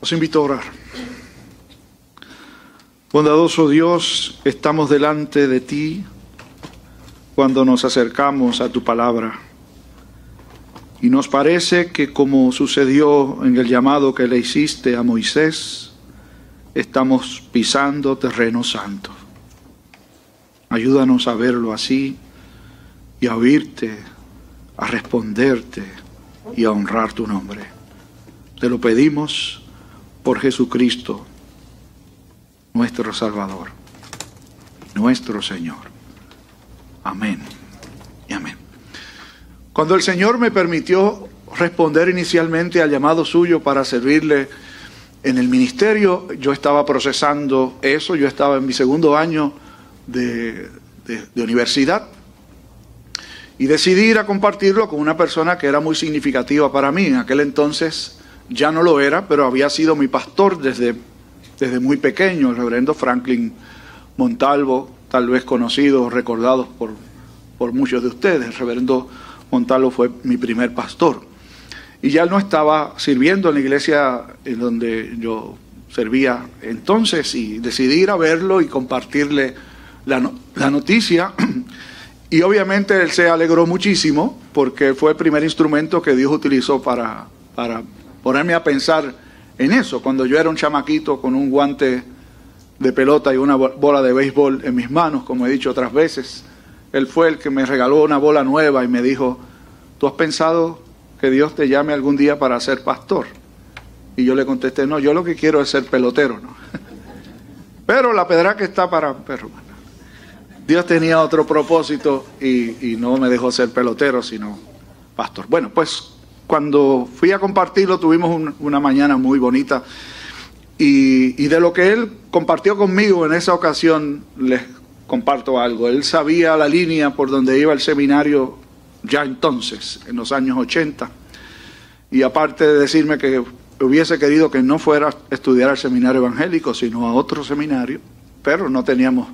Os invito a orar. Bondadoso Dios, estamos delante de ti cuando nos acercamos a tu palabra. Y nos parece que como sucedió en el llamado que le hiciste a Moisés, estamos pisando terreno santo. Ayúdanos a verlo así y a oírte, a responderte y a honrar tu nombre. Te lo pedimos por Jesucristo, nuestro Salvador, nuestro Señor. Amén y amén. Cuando el Señor me permitió responder inicialmente al llamado suyo para servirle en el ministerio, yo estaba procesando eso, yo estaba en mi segundo año de, de universidad y decidí ir a compartirlo con una persona que era muy significativa para mí. En aquel entonces ya no lo era, pero había sido mi pastor desde, desde muy pequeño, el reverendo Franklin Montalvo, tal vez conocido o recordado por, por muchos de ustedes. El reverendo Montalvo fue mi primer pastor. Y ya no estaba sirviendo en la iglesia en donde yo servía entonces y decidí ir a verlo y compartirle la, la noticia. Y obviamente él se alegró muchísimo porque fue el primer instrumento que Dios utilizó para, para ponerme a pensar en eso. Cuando yo era un chamaquito con un guante de pelota y una bola de béisbol en mis manos, como he dicho otras veces, él fue el que me regaló una bola nueva y me dijo, ¿tú has pensado que Dios te llame algún día para ser pastor? Y yo le contesté, no, yo lo que quiero es ser pelotero, ¿no? Pero la pedra que está para perro. Dios tenía otro propósito y no me dejó ser pelotero, sino pastor. Bueno, pues cuando fui a compartirlo tuvimos una mañana muy bonita y, de lo que él compartió conmigo en esa ocasión les comparto algo. Él sabía la línea por donde iba el seminario ya entonces, en los años 80. Y aparte de decirme que hubiese querido que no fuera a estudiar al seminario evangélico, sino a otro seminario, pero no teníamos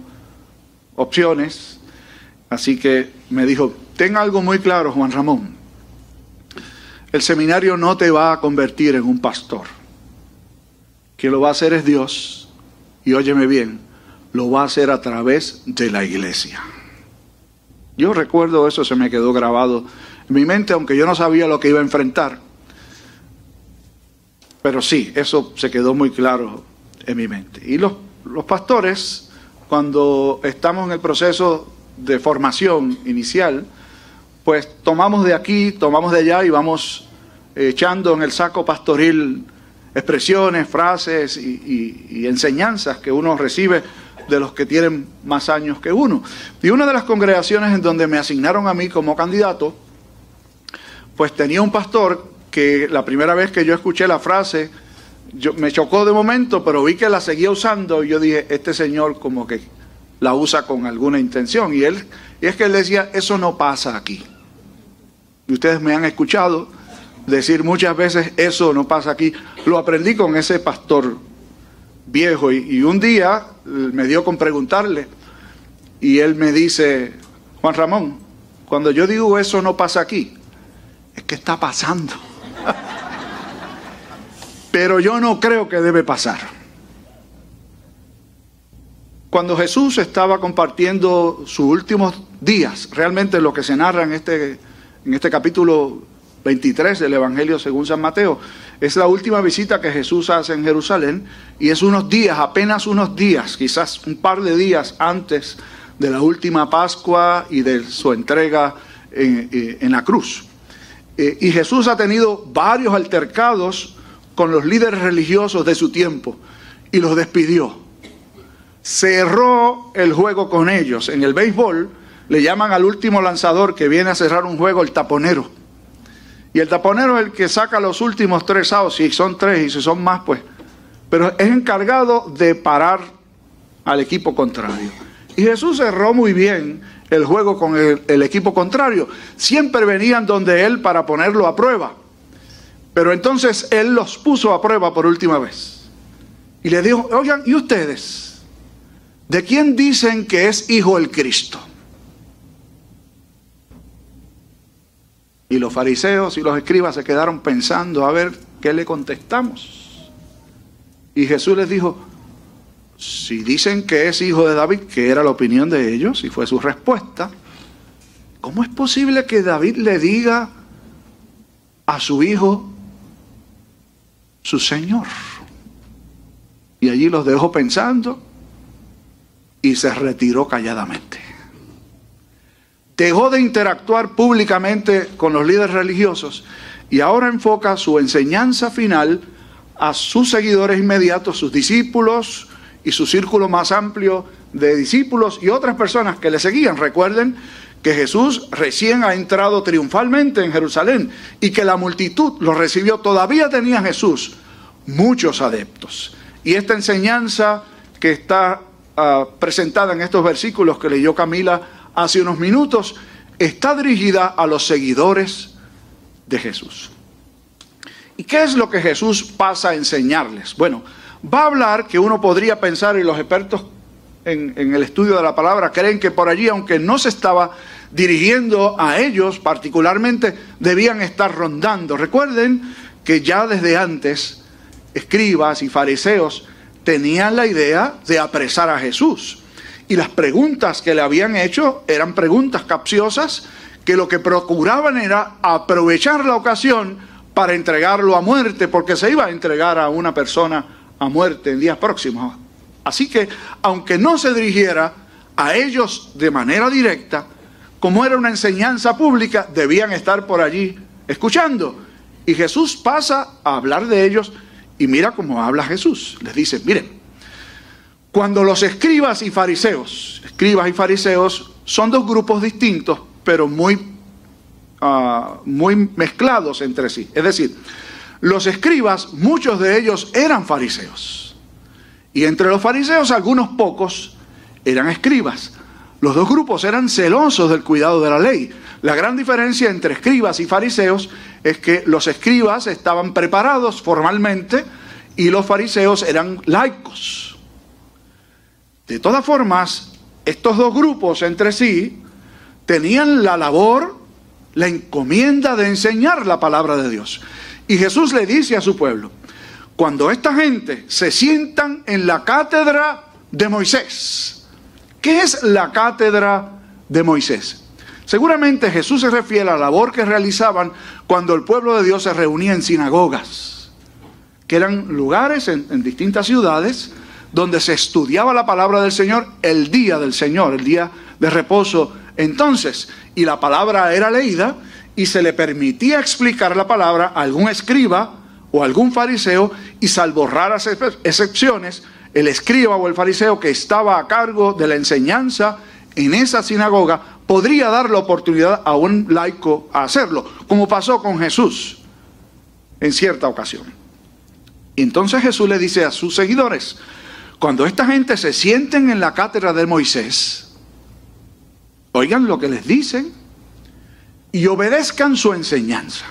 opciones. Así que me dijo, ten algo muy claro, Juan Ramón. El seminario no te va a convertir en un pastor. Quien lo va a hacer es Dios. Y óyeme bien, lo va a hacer a través de la iglesia. Yo recuerdo eso, se me quedó grabado en mi mente, aunque yo no sabía lo que iba a enfrentar. Pero sí, eso se quedó muy claro en mi mente. Y los, los pastores, cuando estamos en el proceso de formación inicial, pues tomamos de aquí, tomamos de allá y vamos echando en el saco pastoril expresiones, frases y, enseñanzas que uno recibe de los que tienen más años que uno. Y una de las congregaciones en donde me asignaron a mí como candidato, pues tenía un pastor que la primera vez que yo escuché la frase, yo, me chocó de momento, pero vi que la seguía usando y yo dije, este señor como que la usa con alguna intención. Y, él, y es que él decía, eso no pasa aquí. Y ustedes me han escuchado decir muchas veces eso no pasa aquí. Lo aprendí con ese pastor viejo y, un día me dio con preguntarle y él me dice, Juan Ramón, cuando yo digo eso no pasa aquí, es que está pasando. Pero yo no creo que debe pasar. Cuando Jesús estaba compartiendo sus últimos días, realmente lo que se narra en este, en este capítulo 23 del Evangelio según San Mateo. Es la última visita que Jesús hace en Jerusalén y es unos días, apenas unos días, quizás un par de días antes de la última Pascua y de su entrega en, eh, la cruz. Eh, y Jesús ha tenido varios altercados con los líderes religiosos de su tiempo y los despidió. Cerró el juego con ellos. En el béisbol le llaman al último lanzador que viene a cerrar un juego el taponero. Y el taponero es el que saca los últimos tres outs, si son tres y si son más, pues. Pero es encargado de parar al equipo contrario. Y Jesús cerró muy bien el juego con el, el equipo contrario. Siempre venían donde Él para ponerlo a prueba. Pero entonces Él los puso a prueba por última vez. Y le dijo, oigan, ¿y ustedes? ¿De quién dicen que es hijo el Cristo? Y los fariseos y los escribas se quedaron pensando a ver qué le contestamos. Y Jesús les dijo, si dicen que es hijo de David, que era la opinión de ellos, y fue su respuesta, ¿cómo es posible que David le diga a su hijo, su Señor? Y allí los dejó pensando y se retiró calladamente. Dejó de interactuar públicamente con los líderes religiosos y ahora enfoca su enseñanza final a sus seguidores inmediatos, sus discípulos y su círculo más amplio de discípulos y otras personas que le seguían. Recuerden que Jesús recién ha entrado triunfalmente en Jerusalén y que la multitud lo recibió. Todavía tenía Jesús muchos adeptos. Y esta enseñanza que está uh, presentada en estos versículos que leyó Camila hace unos minutos está dirigida a los seguidores de Jesús. ¿Y qué es lo que Jesús pasa a enseñarles? Bueno, va a hablar que uno podría pensar, y los expertos en, el estudio de la palabra creen que por allí, aunque no se estaba dirigiendo a ellos particularmente, debían estar rondando. Recuerden que ya desde antes, escribas y fariseos tenían la idea de apresar a Jesús. Y las preguntas que le habían hecho eran preguntas capciosas que lo que procuraban era aprovechar la ocasión para entregarlo a muerte, porque se iba a entregar a una persona a muerte en días próximos. Así que, aunque no se dirigiera a ellos de manera directa, como era una enseñanza pública, debían estar por allí escuchando. Y Jesús pasa a hablar de ellos y mira cómo habla Jesús. Les dice, miren, cuando los escribas y fariseos, escribas y fariseos son dos grupos distintos, pero muy, uh, muy mezclados entre sí. Es decir, los escribas, muchos de ellos eran fariseos. Y entre los fariseos, algunos pocos eran escribas. Los dos grupos eran celosos del cuidado de la ley. La gran diferencia entre escribas y fariseos es que los escribas estaban preparados formalmente y los fariseos eran laicos. De todas formas, estos dos grupos entre sí tenían la labor, la encomienda de enseñar la palabra de Dios. Y Jesús le dice a su pueblo, cuando esta gente se sientan en la cátedra de Moisés, ¿qué es la cátedra de Moisés? Seguramente Jesús se refiere a la labor que realizaban cuando el pueblo de Dios se reunía en sinagogas, que eran lugares en, en distintas ciudades donde se estudiaba la palabra del Señor el día del Señor, el día de reposo entonces, y la palabra era leída y se le permitía explicar la palabra a algún escriba o algún fariseo y salvo raras excepciones, el escriba o el fariseo que estaba a cargo de la enseñanza en esa sinagoga podría dar la oportunidad a un laico a hacerlo, como pasó con Jesús en cierta ocasión. Entonces Jesús le dice a sus seguidores, cuando esta gente se sienten en la cátedra de Moisés, Oigan lo que les dicen y obedezcan su enseñanza.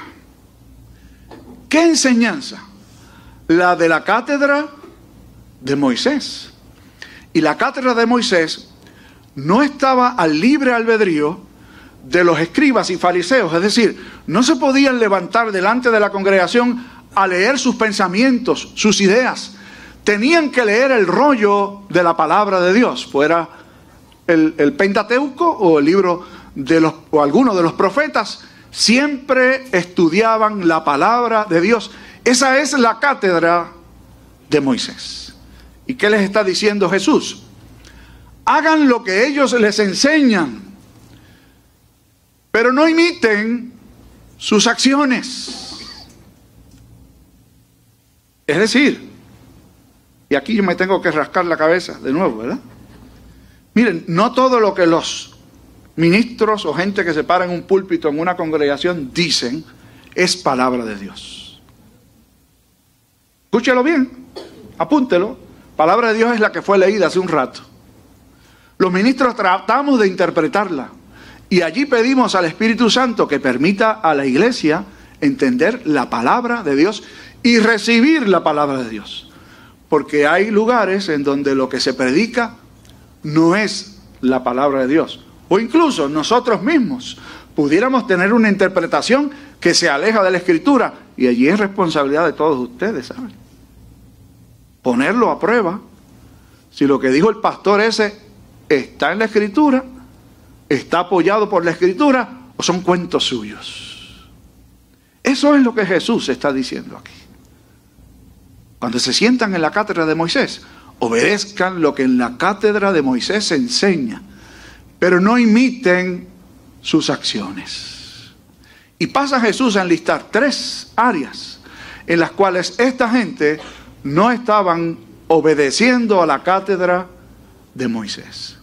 ¿Qué enseñanza? La de la cátedra de Moisés. Y la cátedra de Moisés no estaba al libre albedrío de los escribas y fariseos, es decir, no se podían levantar delante de la congregación a leer sus pensamientos, sus ideas. Tenían que leer el rollo de la palabra de Dios, fuera el, Pentateuco o el libro de los, o algunos de los profetas, siempre estudiaban la palabra de Dios. Esa es la cátedra de Moisés. ¿Y qué les está diciendo Jesús? Hagan lo que ellos les enseñan, pero no imiten sus acciones. Es decir, y aquí yo me tengo que rascar la cabeza de nuevo, ¿verdad? Miren, no todo lo que los ministros o gente que se para en un púlpito en una congregación dicen es palabra de Dios. Escúchelo bien, apúntelo. Palabra de Dios es la que fue leída hace un rato. Los ministros tratamos de interpretarla y allí pedimos al Espíritu Santo que permita a la iglesia entender la palabra de Dios y recibir la palabra de Dios. Porque hay lugares en donde lo que se predica no es la palabra de Dios. O incluso nosotros mismos pudiéramos tener una interpretación que se aleja de la escritura y allí es responsabilidad de todos ustedes, ¿saben? ponerlo a prueba si lo que dijo el pastor ese está en la escritura, está apoyado por la escritura o son cuentos suyos. Eso es lo que Jesús está diciendo aquí. Cuando se sientan en la cátedra de Moisés, obedezcan lo que en la cátedra de Moisés se enseña, pero no imiten sus acciones. Y pasa Jesús a enlistar tres áreas en las cuales esta gente no estaban obedeciendo a la cátedra de Moisés.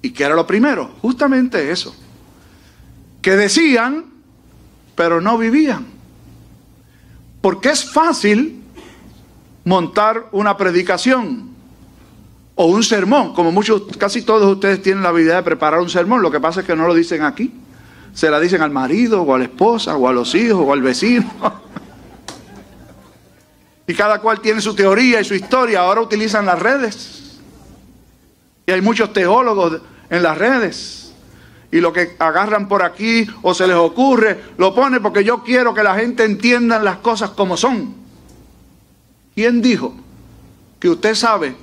¿Y qué era lo primero? Justamente eso. Que decían, pero no vivían. Porque es fácil montar una predicación o un sermón, como muchos, casi todos ustedes tienen la habilidad de preparar un sermón, lo que pasa es que no lo dicen aquí. Se la dicen al marido o a la esposa o a los hijos o al vecino. Y cada cual tiene su teoría y su historia. Ahora utilizan las redes. Y hay muchos teólogos en las redes. Y lo que agarran por aquí o se les ocurre, lo pone porque yo quiero que la gente entienda las cosas como son. ¿Quién dijo que usted sabe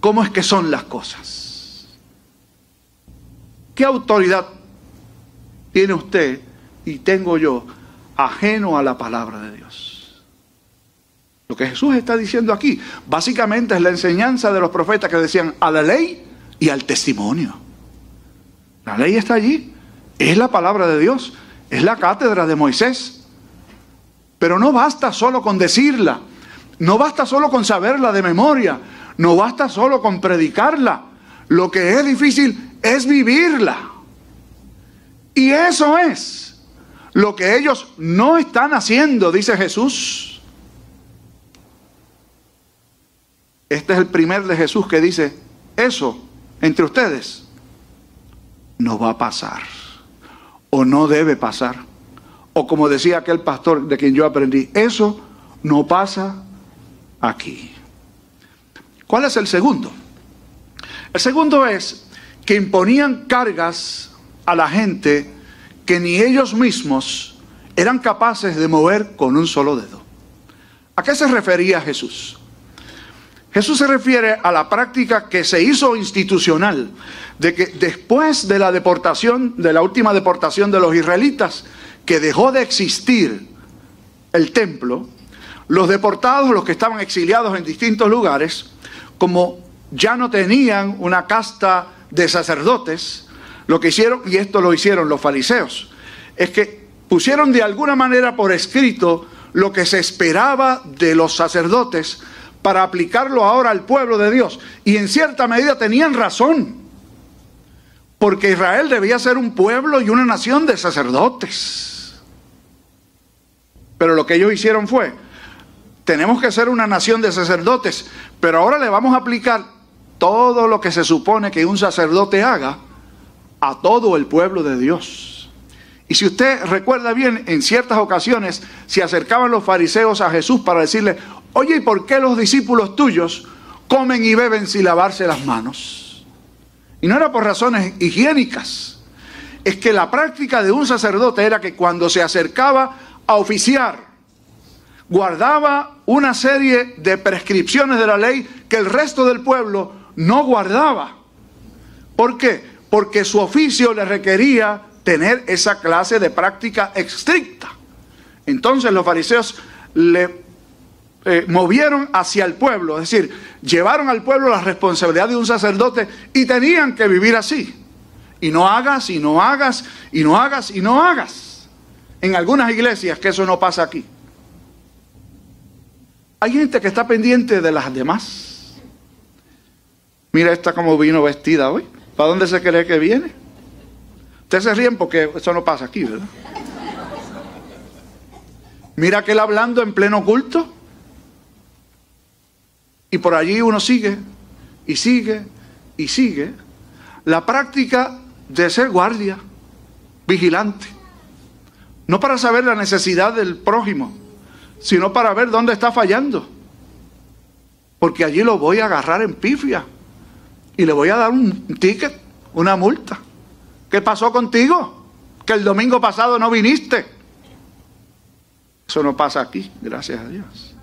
cómo es que son las cosas? ¿Qué autoridad tiene usted y tengo yo ajeno a la palabra de Dios? Lo que Jesús está diciendo aquí, básicamente es la enseñanza de los profetas que decían a la ley y al testimonio. La ley está allí, es la palabra de Dios, es la cátedra de Moisés. Pero no basta solo con decirla, no basta solo con saberla de memoria, no basta solo con predicarla. Lo que es difícil es vivirla. Y eso es lo que ellos no están haciendo, dice Jesús. Este es el primer de Jesús que dice, eso entre ustedes no va a pasar o no debe pasar. O como decía aquel pastor de quien yo aprendí, eso no pasa aquí. ¿Cuál es el segundo? El segundo es que imponían cargas a la gente que ni ellos mismos eran capaces de mover con un solo dedo. ¿A qué se refería Jesús? Jesús se refiere a la práctica que se hizo institucional, de que después de la deportación, de la última deportación de los israelitas, que dejó de existir el templo, los deportados, los que estaban exiliados en distintos lugares, como ya no tenían una casta de sacerdotes, lo que hicieron, y esto lo hicieron los fariseos, es que pusieron de alguna manera por escrito lo que se esperaba de los sacerdotes para aplicarlo ahora al pueblo de Dios. Y en cierta medida tenían razón, porque Israel debía ser un pueblo y una nación de sacerdotes. Pero lo que ellos hicieron fue, tenemos que ser una nación de sacerdotes, pero ahora le vamos a aplicar todo lo que se supone que un sacerdote haga a todo el pueblo de Dios. Y si usted recuerda bien, en ciertas ocasiones se acercaban los fariseos a Jesús para decirle, Oye, ¿y por qué los discípulos tuyos comen y beben sin lavarse las manos? Y no era por razones higiénicas. Es que la práctica de un sacerdote era que cuando se acercaba a oficiar, guardaba una serie de prescripciones de la ley que el resto del pueblo no guardaba. ¿Por qué? Porque su oficio le requería tener esa clase de práctica estricta. Entonces los fariseos le eh, movieron hacia el pueblo, es decir, llevaron al pueblo la responsabilidad de un sacerdote y tenían que vivir así. Y no hagas, y no hagas, y no hagas, y no hagas. En algunas iglesias que eso no pasa aquí. Hay gente que está pendiente de las demás. Mira esta como vino vestida hoy. ¿Para dónde se cree que viene? Ustedes se ríen porque eso no pasa aquí, ¿verdad? Mira aquel hablando en pleno culto. Y por allí uno sigue y sigue y sigue la práctica de ser guardia, vigilante. No para saber la necesidad del prójimo, sino para ver dónde está fallando. Porque allí lo voy a agarrar en pifia y le voy a dar un ticket, una multa. ¿Qué pasó contigo? Que el domingo pasado no viniste. Eso no pasa aquí, gracias a Dios.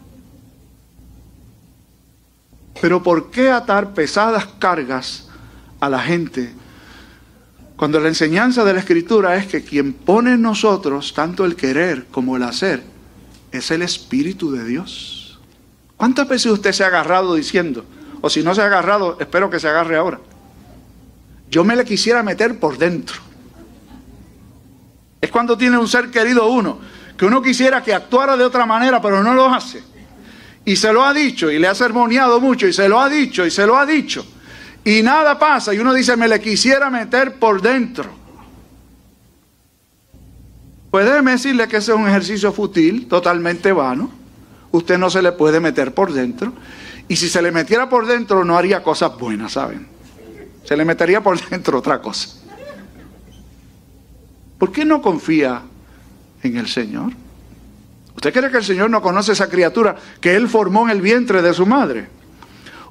Pero ¿por qué atar pesadas cargas a la gente cuando la enseñanza de la Escritura es que quien pone en nosotros tanto el querer como el hacer es el Espíritu de Dios? ¿Cuántas veces usted se ha agarrado diciendo, o si no se ha agarrado, espero que se agarre ahora? Yo me le quisiera meter por dentro. Es cuando tiene un ser querido uno, que uno quisiera que actuara de otra manera, pero no lo hace. Y se lo ha dicho, y le ha sermoneado mucho, y se lo ha dicho, y se lo ha dicho. Y nada pasa, y uno dice, me le quisiera meter por dentro. Pues déjeme decirle que ese es un ejercicio fútil, totalmente vano. Usted no se le puede meter por dentro. Y si se le metiera por dentro, no haría cosas buenas, ¿saben? Se le metería por dentro otra cosa. ¿Por qué no confía en el Señor? ¿Usted cree que el Señor no conoce esa criatura que Él formó en el vientre de su madre?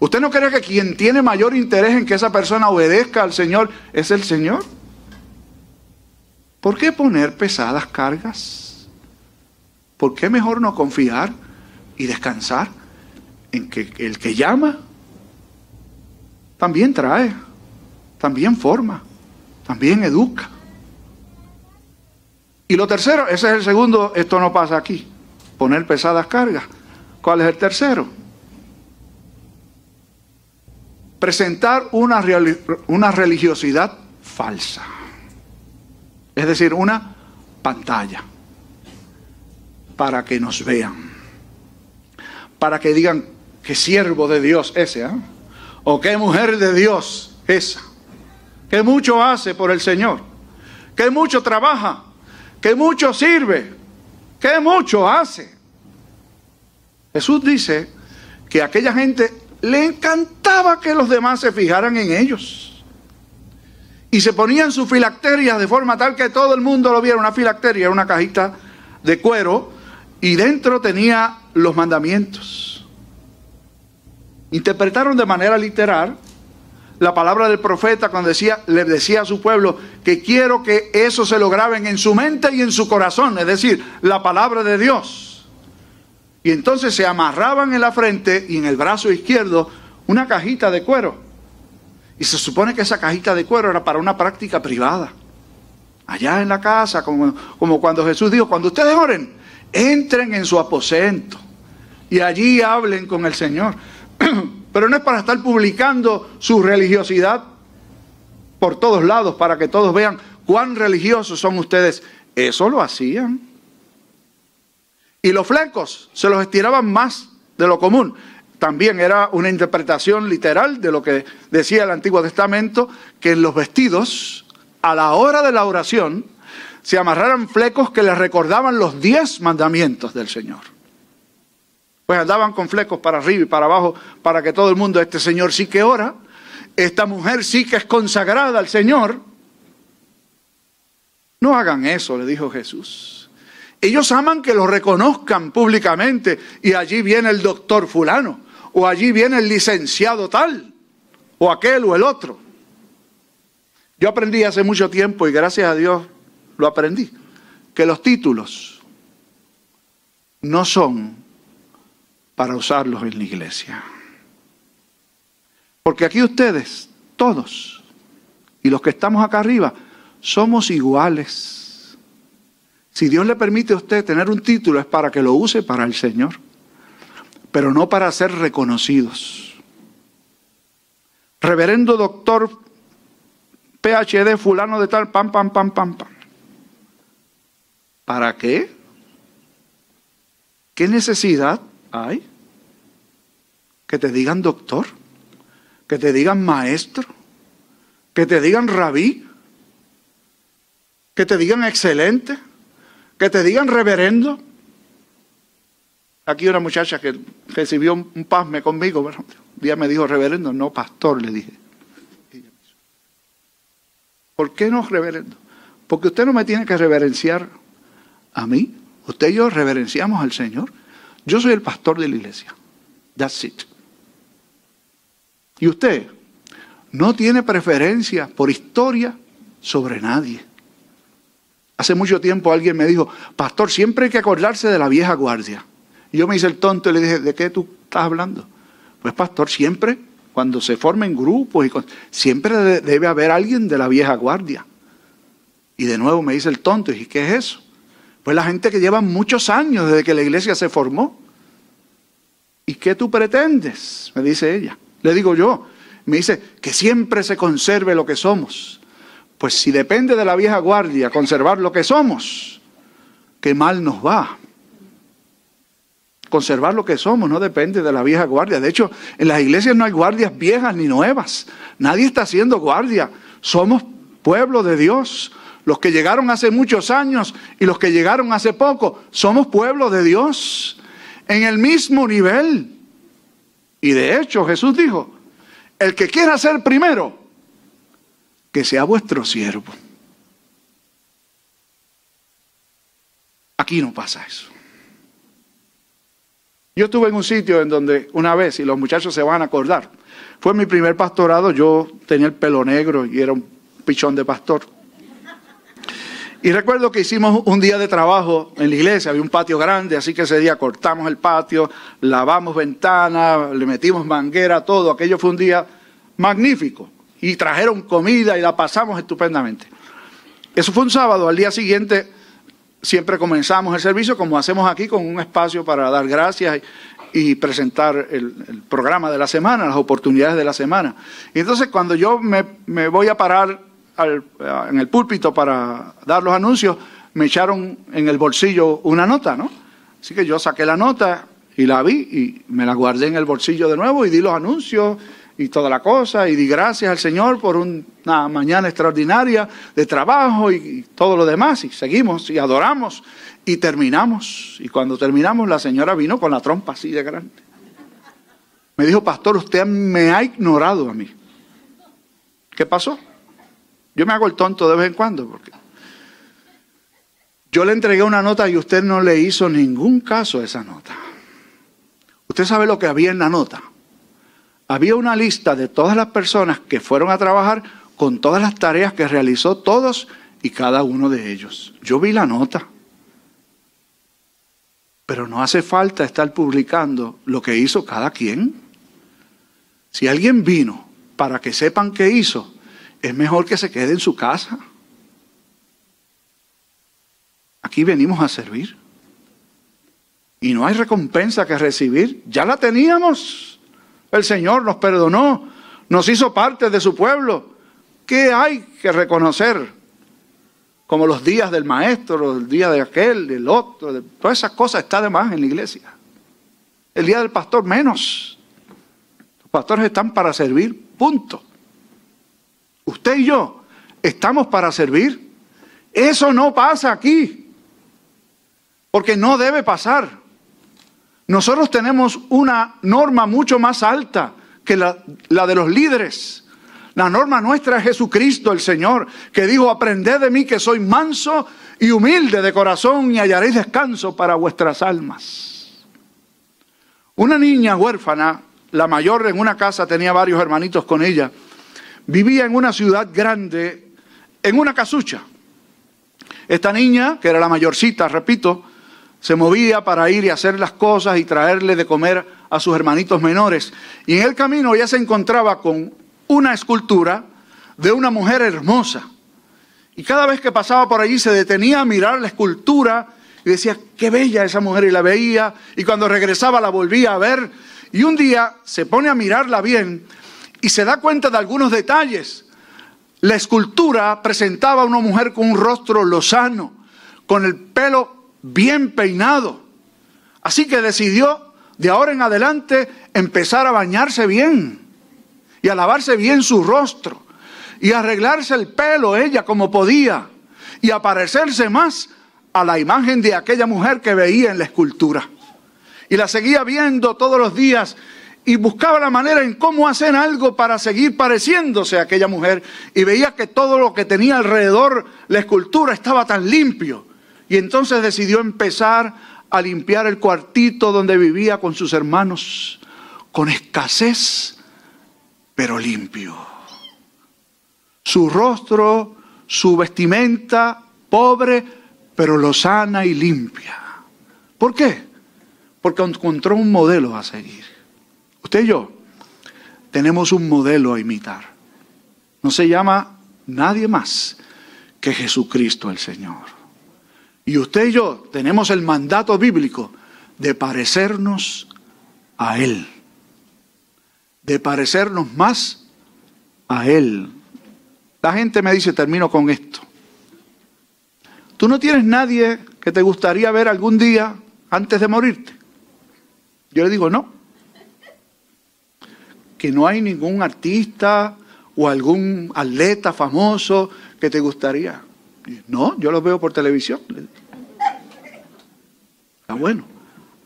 ¿Usted no cree que quien tiene mayor interés en que esa persona obedezca al Señor es el Señor? ¿Por qué poner pesadas cargas? ¿Por qué mejor no confiar y descansar en que el que llama también trae, también forma, también educa? Y lo tercero, ese es el segundo, esto no pasa aquí, poner pesadas cargas. ¿Cuál es el tercero? Presentar una, una religiosidad falsa. Es decir, una pantalla para que nos vean, para que digan qué siervo de Dios ese, ¿eh? o qué mujer de Dios esa, que mucho hace por el Señor, que mucho trabaja, que mucho sirve, que mucho hace. Jesús dice que a aquella gente le encantaba que los demás se fijaran en ellos. Y se ponían sus filacterias de forma tal que todo el mundo lo viera. Una filacteria una cajita de cuero y dentro tenía los mandamientos. Interpretaron de manera literal la palabra del profeta cuando decía, le decía a su pueblo que quiero que eso se lo graben en su mente y en su corazón, es decir, la palabra de Dios. Y entonces se amarraban en la frente y en el brazo izquierdo una cajita de cuero. Y se supone que esa cajita de cuero era para una práctica privada. Allá en la casa, como, cuando Jesús dijo, cuando ustedes oren, entren en su aposento y allí hablen con el Señor. pero no es para estar publicando su religiosidad por todos lados, para que todos vean cuán religiosos son ustedes. Eso lo hacían. Y los flecos se los estiraban más de lo común. También era una interpretación literal de lo que decía el Antiguo Testamento, que en los vestidos, a la hora de la oración, se amarraran flecos que les recordaban los diez mandamientos del Señor. Pues andaban con flecos para arriba y para abajo para que todo el mundo, este señor sí que ora, esta mujer sí que es consagrada al Señor. No hagan eso, le dijo Jesús. Ellos aman que lo reconozcan públicamente y allí viene el doctor fulano, o allí viene el licenciado tal, o aquel o el otro. Yo aprendí hace mucho tiempo y gracias a Dios lo aprendí, que los títulos no son para usarlos en la iglesia. Porque aquí ustedes, todos, y los que estamos acá arriba, somos iguales. Si Dios le permite a usted tener un título es para que lo use para el Señor, pero no para ser reconocidos. Reverendo doctor PhD fulano de tal, pam, pam, pam, pam, pam. ¿Para qué? ¿Qué necesidad hay? Que te digan doctor, que te digan maestro, que te digan rabí, que te digan excelente, que te digan reverendo. Aquí una muchacha que recibió un pasme conmigo, un día me dijo reverendo, no pastor, le dije. ¿Por qué no reverendo? Porque usted no me tiene que reverenciar a mí. Usted y yo reverenciamos al Señor. Yo soy el pastor de la iglesia. That's it. Y usted no tiene preferencia por historia sobre nadie. Hace mucho tiempo alguien me dijo, pastor, siempre hay que acordarse de la vieja guardia. Y yo me hice el tonto y le dije, ¿de qué tú estás hablando? Pues pastor, siempre, cuando se formen grupos, y siempre debe haber alguien de la vieja guardia. Y de nuevo me dice el tonto, ¿y qué es eso? Pues la gente que lleva muchos años desde que la iglesia se formó. ¿Y qué tú pretendes? Me dice ella. Le digo yo, me dice que siempre se conserve lo que somos. Pues si depende de la vieja guardia conservar lo que somos, qué mal nos va. Conservar lo que somos no depende de la vieja guardia. De hecho, en las iglesias no hay guardias viejas ni nuevas. Nadie está haciendo guardia. Somos pueblo de Dios. Los que llegaron hace muchos años y los que llegaron hace poco, somos pueblo de Dios. En el mismo nivel. Y de hecho Jesús dijo, el que quiera ser primero, que sea vuestro siervo. Aquí no pasa eso. Yo estuve en un sitio en donde una vez, y los muchachos se van a acordar, fue mi primer pastorado, yo tenía el pelo negro y era un pichón de pastor. Y recuerdo que hicimos un día de trabajo en la iglesia, había un patio grande, así que ese día cortamos el patio, lavamos ventanas, le metimos manguera, todo, aquello fue un día magnífico. Y trajeron comida y la pasamos estupendamente. Eso fue un sábado, al día siguiente siempre comenzamos el servicio como hacemos aquí con un espacio para dar gracias y, presentar el, programa de la semana, las oportunidades de la semana. Y entonces cuando yo me, voy a parar en el púlpito para dar los anuncios, me echaron en el bolsillo una nota, ¿no? Así que yo saqué la nota y la vi y me la guardé en el bolsillo de nuevo y di los anuncios y toda la cosa, y di gracias al Señor por una mañana extraordinaria de trabajo y, todo lo demás, y seguimos y adoramos y terminamos. Y cuando terminamos, la señora vino con la trompa así de grande. Me dijo, pastor, usted me ha ignorado a mí. ¿Qué pasó? Yo me hago el tonto de vez en cuando, porque yo le entregué una nota y usted no le hizo ningún caso a esa nota. Usted sabe lo que había en la nota había una lista de todas las personas que fueron a trabajar con todas las tareas que realizó todos y cada uno de ellos. Yo vi la nota. Pero no hace falta estar publicando lo que hizo cada quien. Si alguien vino para que sepan qué hizo, es mejor que se quede en su casa. Aquí venimos a servir. Y no hay recompensa que recibir. Ya la teníamos. El Señor nos perdonó, nos hizo parte de su pueblo. ¿Qué hay que reconocer? Como los días del maestro, el día de aquel, del otro, de, todas esas cosas está de más en la iglesia. El día del pastor menos. Los pastores están para servir, punto. Usted y yo estamos para servir. Eso no pasa aquí. Porque no debe pasar. Nosotros tenemos una norma mucho más alta que la, de los líderes. La norma nuestra es Jesucristo, el Señor, que dijo, aprended de mí que soy manso y humilde de corazón y hallaréis descanso para vuestras almas. Una niña huérfana, la mayor en una casa, tenía varios hermanitos con ella, vivía en una ciudad grande, en una casucha. Esta niña, que era la mayorcita, repito, se movía para ir y hacer las cosas y traerle de comer a sus hermanitos menores. Y en el camino ella se encontraba con una escultura de una mujer hermosa. Y cada vez que pasaba por allí se detenía a mirar la escultura y decía, qué bella esa mujer, y la veía, y cuando regresaba la volvía a ver. Y un día se pone a mirarla bien y se da cuenta de algunos detalles. La escultura presentaba a una mujer con un rostro lozano, con el pelo bien peinado. Así que decidió de ahora en adelante empezar a bañarse bien y a lavarse bien su rostro y arreglarse el pelo ella como podía y a parecerse más a la imagen de aquella mujer que veía en la escultura. Y la seguía viendo todos los días y buscaba la manera en cómo hacer algo para seguir pareciéndose a aquella mujer y veía que todo lo que tenía alrededor la escultura estaba tan limpio y entonces decidió empezar a limpiar el cuartito donde vivía con sus hermanos, con escasez, pero limpio. Su rostro, su vestimenta, pobre, pero lozana y limpia. ¿Por qué? Porque encontró un modelo a seguir. Usted y yo tenemos un modelo a imitar. No se llama nadie más que Jesucristo el Señor. Y usted y yo tenemos el mandato bíblico de parecernos a Él, de parecernos más a Él. La gente me dice, termino con esto. ¿Tú no tienes nadie que te gustaría ver algún día antes de morirte? Yo le digo, no. Que no hay ningún artista o algún atleta famoso que te gustaría. No, yo lo veo por televisión. Está bueno.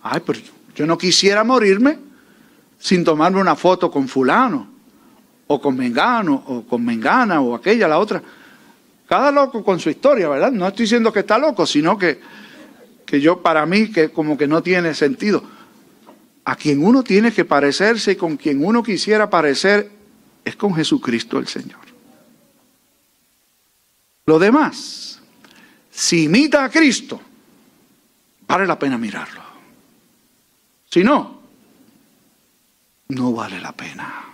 Ay, pero yo no quisiera morirme sin tomarme una foto con fulano, o con mengano, o con mengana, o aquella, la otra. Cada loco con su historia, ¿verdad? No estoy diciendo que está loco, sino que, que yo, para mí, que como que no tiene sentido. A quien uno tiene que parecerse y con quien uno quisiera parecer es con Jesucristo el Señor. Lo demás, si imita a Cristo, vale la pena mirarlo. Si no, no vale la pena.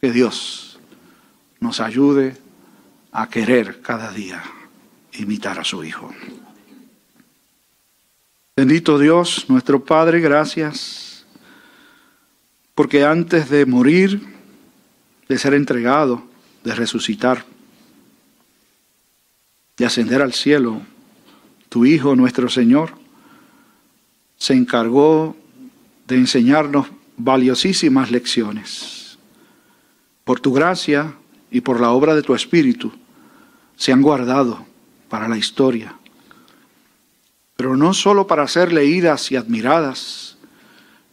Que Dios nos ayude a querer cada día imitar a su Hijo. Bendito Dios, nuestro Padre, gracias, porque antes de morir, de ser entregado, de resucitar, de ascender al cielo, tu Hijo, nuestro Señor, se encargó de enseñarnos valiosísimas lecciones. Por tu gracia y por la obra de tu Espíritu se han guardado para la historia, pero no solo para ser leídas y admiradas,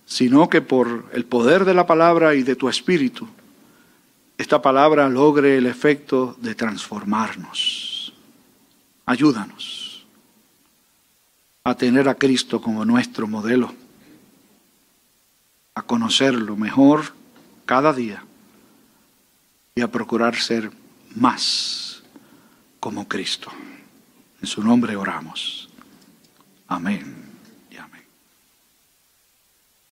sino que por el poder de la palabra y de tu Espíritu, esta palabra logre el efecto de transformarnos. Ayúdanos a tener a Cristo como nuestro modelo a conocerlo mejor cada día y a procurar ser más como Cristo. En su nombre oramos. Amén.